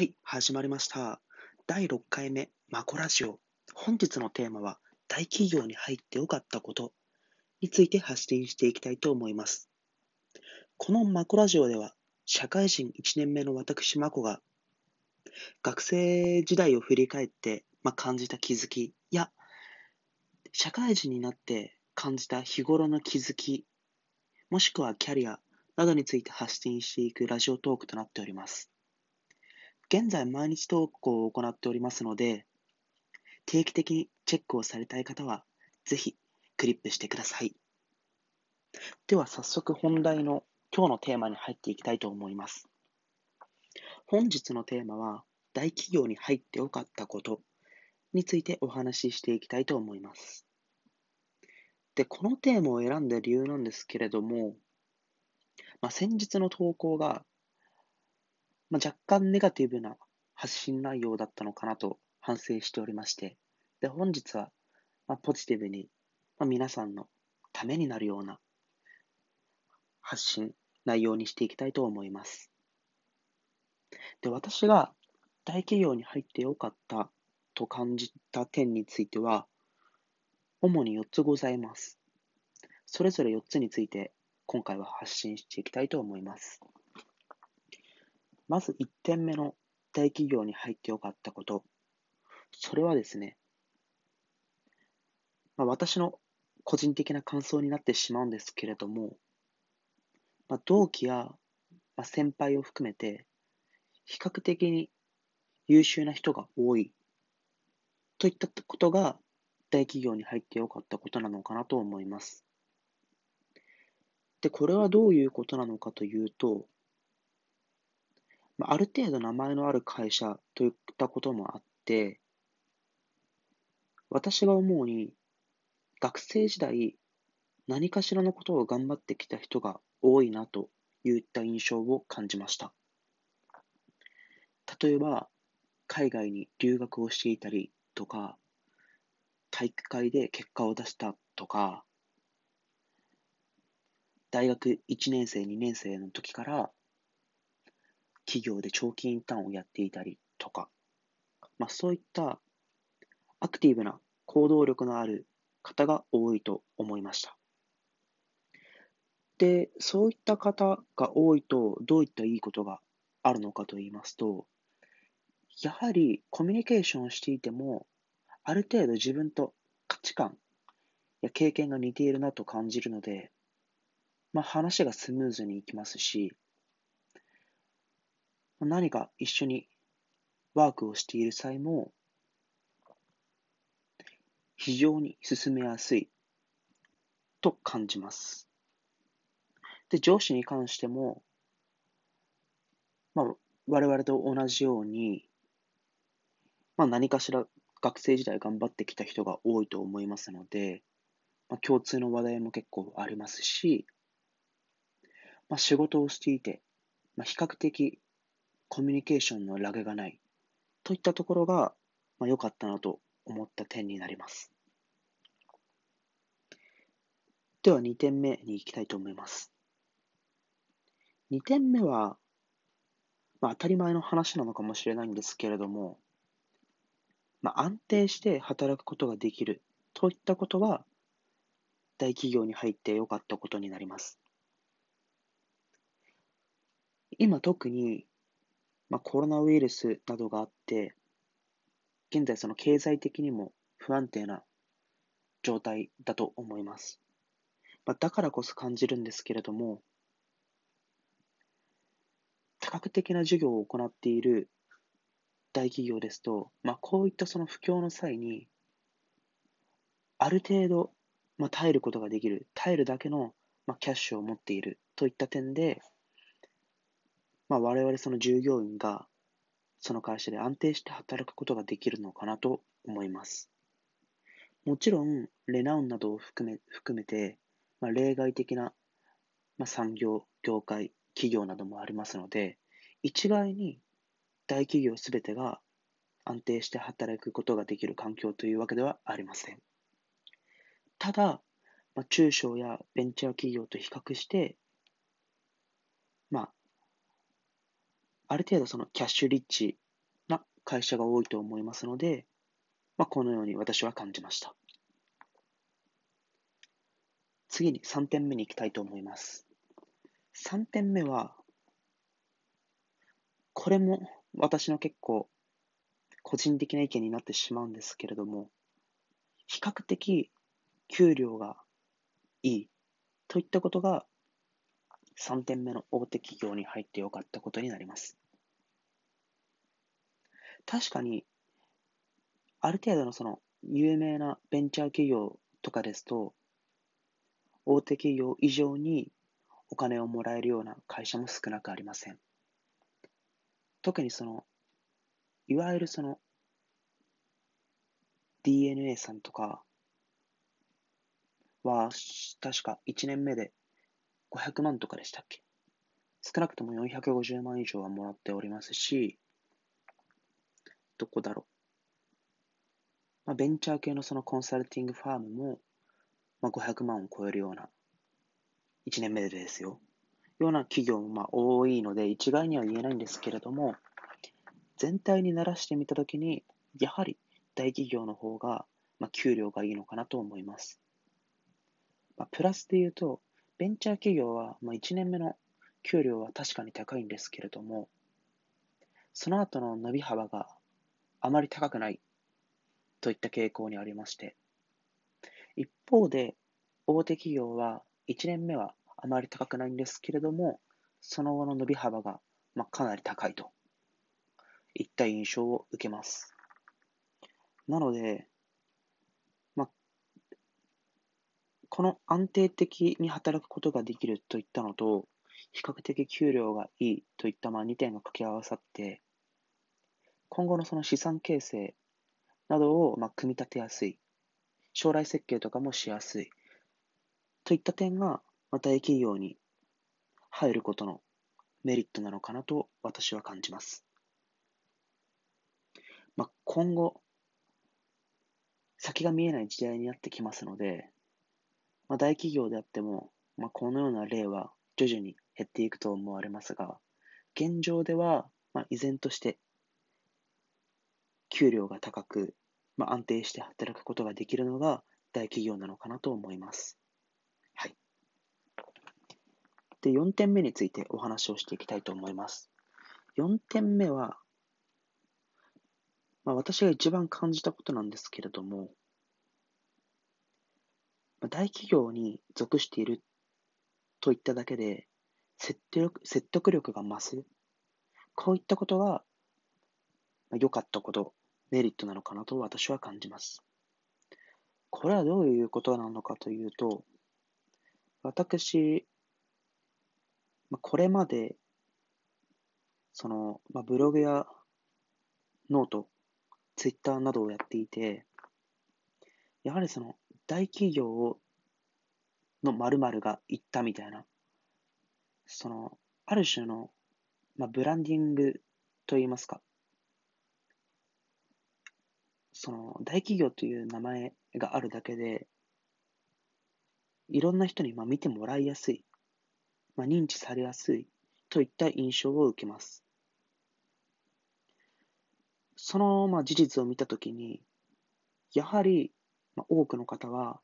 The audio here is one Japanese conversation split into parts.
はい、始まりました。第6回目、マコラジオ。本日のテーマは、大企業に入ってよかったことについて発信していきたいと思います。このマコラジオでは、社会人1年目の私、マコが、学生時代を振り返って、まあ、感じた気づきや、社会人になって感じた日頃の気づき、もしくはキャリアなどについて発信していくラジオトークとなっております。現在毎日投稿を行っておりますので、定期的にチェックをされたい方は、ぜひクリップしてください。では早速本題の今日のテーマに入っていきたいと思います。本日のテーマは、大企業に入ってよかったことについてお話ししていきたいと思います。で、このテーマを選んだ理由なんですけれども、まあ、先日の投稿がまあ、若干ネガティブな発信内容だったのかなと反省しておりまして、で、本日は、まあ、ポジティブに、まあ、皆さんのためになるような発信、内容にしていきたいと思います。で、私が大企業に入ってよかったと感じた点については、主に4つございます。それぞれ4つについて今回は発信していきたいと思います。まず1点目の大企業に入ってよかったこと。それはですね、まあ、私の個人的な感想になってしまうんですけれども、まあ、同期や、先輩を含めて、比較的に優秀な人が多いといったことが大企業に入ってよかったことなのかなと思います。で、これはどういうことなのかというと、あ、る程度名前のある会社といったこともあって、私が思うに、学生時代、何かしらのことを頑張ってきた人が多いなといった印象を感じました。例えば、海外に留学をしていたりとか、体育会で結果を出したとか、大学1年生、2年生の時から企業で長期インターンをやっていたりとか、まあ、そういったアクティブな行動力のある方が多いと思いました。で、そういった方が多いと、どういったいいことがあるのかと言いますと、やはりコミュニケーションをしていても、ある程度自分と価値観や経験が似ているなと感じるので、まあ、話がスムーズにいきますし、何か一緒にワークをしている際も、非常に進めやすいと感じます。で、上司に関しても、まあ、我々と同じように、まあ、何かしら学生時代頑張ってきた人が多いと思いますので、まあ、共通の話題も結構ありますし、まあ、仕事をしていて、まあ、比較的コミュニケーションのラグがないといったところが、まあ、良かったなと思った点になります。では2点目に行きたいと思います。2点目は、まあ、当たり前の話なのかもしれないんですけれども、まあ、安定して働くことができるといったことが大企業に入って良かったことになります。今特にまあ、コロナウイルスなどがあって、現在その経済的にも不安定な状態だと思います。まあ、だからこそ感じるんですけれども、多角的な授業を行っている大企業ですと、まあ、こういったその不況の際に、ある程度、まあ、耐えることができる、耐えるだけの、まあ、キャッシュを持っているといった点で、まあ、我々その従業員がその会社で安定して働くことができるのかなと思います。もちろん、レナウンなどを含め含めて、まあ、例外的な、まあ、産業、業界、企業などもありますので、一概に大企業すべてが安定して働くことができる環境というわけではありません。ただ、まあ、中小やベンチャー企業と比較して、まあ、ある程度そのキャッシュリッチな会社が多いと思いますので、まあ、このように私は感じました。次に3点目に行きたいと思います。3点目は、これも私の結構個人的な意見になってしまうんですけれども、比較的給料がいいといったことが3点目の大手企業に入ってよかったことになります。確かに、ある程度のその有名なベンチャー企業とかですと、大手企業以上にお金をもらえるような会社も少なくありません。特にその、いわゆるその、DNA さんとかは、確か1年目で500万とかでしたっけ？少なくとも450万以上はもらっておりますし、どこだろう。まあ、ベンチャー系のそのコンサルティングファームも、まあ、500万を超えるような、1年目でですよ、ような企業もまあ多いので、一概には言えないんですけれども、全体にならしてみたときに、やはり大企業の方が、まあ、給料がいいのかなと思います。まあ、プラスで言うと、ベンチャー企業は、まあ、1年目の給料は確かに高いんですけれども、その後の伸び幅があまり高くないといった傾向にありまして、一方で、大手企業は1年目はあまり高くないんですけれども、その後の伸び幅が、ま、かなり高いといった印象を受けます。なので、まあ、この安定的に働くことができるといったのと、比較的給料がいいといったまあ2点が掛け合わさって、今後のその資産形成などをまあ組み立てやすい、将来設計とかもしやすいといった点が、まあ、大企業に入ることのメリットなのかなと私は感じます。まあ、今後、先が見えない時代になってきますので、まあ、大企業であっても、まあ、このような例は徐々に減っていくと思われますが、現状では、まあ、依然として給料が高く、まあ、安定して働くことができるのが大企業なのかなと思います。はい。で、4点目についてお話をしていきたいと思います。4点目は、まあ、私が一番感じたことなんですけれども、まあ、大企業に属しているといっただけで説得説得力が増す。こういったことが良、かったこと、メリットなのかなと私は感じます。これはどういうことなのかというと、私、これまで、その、まあ、ブログやノートツイッターなどをやっていて、やはりその大企業の〇〇が言ったみたいな、その、ある種の、まあ、ブランディングといいますか、その、大企業という名前があるだけで、いろんな人にまあ見てもらいやすい、まあ、認知されやすいといった印象を受けます。その、まあ、事実を見たときに、やはり、まあ、多くの方は、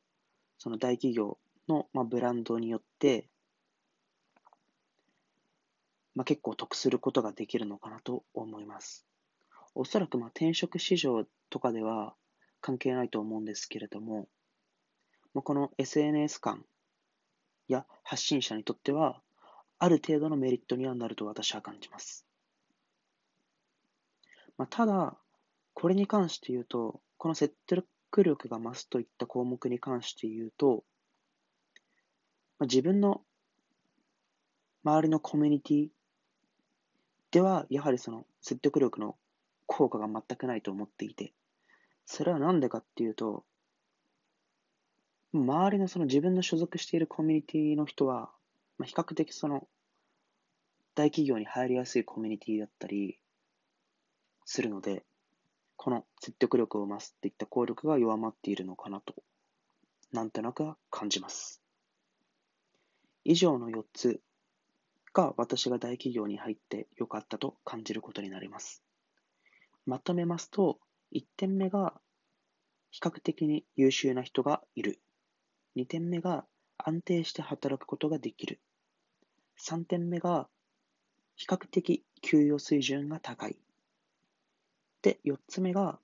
その大企業の、まあ、ブランドによって、まあ、結構得することができるのかなと思います。おそらくまあ転職市場とかでは関係ないと思うんですけれども、まあ、この SNS 感や発信者にとっては、ある程度のメリットにはなると私は感じます。まあ、ただ、これに関して言うと、この説得力が増すといった項目に関して言うと、まあ、自分の周りのコミュニティでは、やはりその説得力の効果が全くないと思っていて、それは何でかっていうと、周りのその自分の所属しているコミュニティの人は、まあ、比較的その大企業に入りやすいコミュニティだったり、するので、この説得力を増すっていった効力が弱まっているのかなと、なんとなく感じます。以上の4つが私が大企業に入ってよかったと感じることになります。まとめますと、1点目が比較的に優秀な人がいる。2点目が安定して働くことができる。3点目が比較的給与水準が高い。で、4つ目が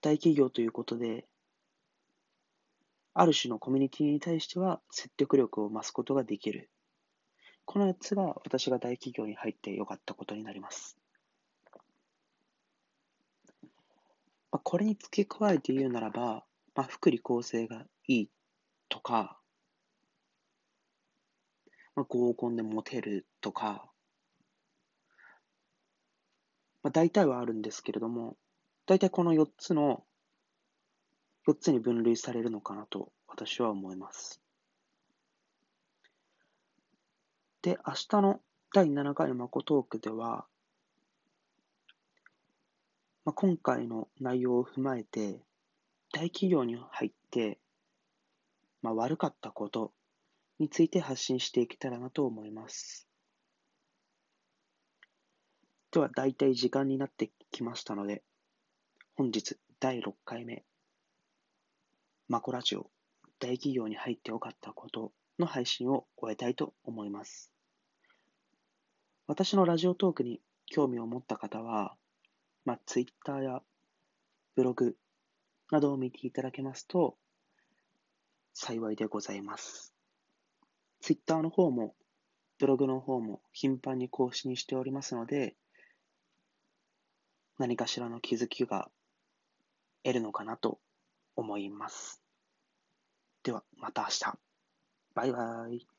大企業ということで、ある種のコミュニティに対しては説得力を増すことができる。この4つが私が大企業に入ってよかったことになります。まあ、これに付け加えて言うならば、まあ、福利厚生がいいとか、まあ、合コンでモテるとか、まあ、大体はあるんですけれども、大体この4つの4つに分類されるのかなと私は思います。で、明日の第7回のマコトークでは、まあ、今回の内容を踏まえて、大企業に入って、まあ、悪かったことについて発信していけたらなと思います。では、大体時間になってきましたので、本日第6回目マコラジオ大企業に入ってよかったことの配信を終えたいと思います。私のラジオトークに興味を持った方は、まあ、Twitter やブログなどを見ていただけますと幸いでございます。Twitter の方もブログの方も頻繁に更新しておりますので、何かしらの気づきが得るのかなと思います。では、また明日。バイバイ。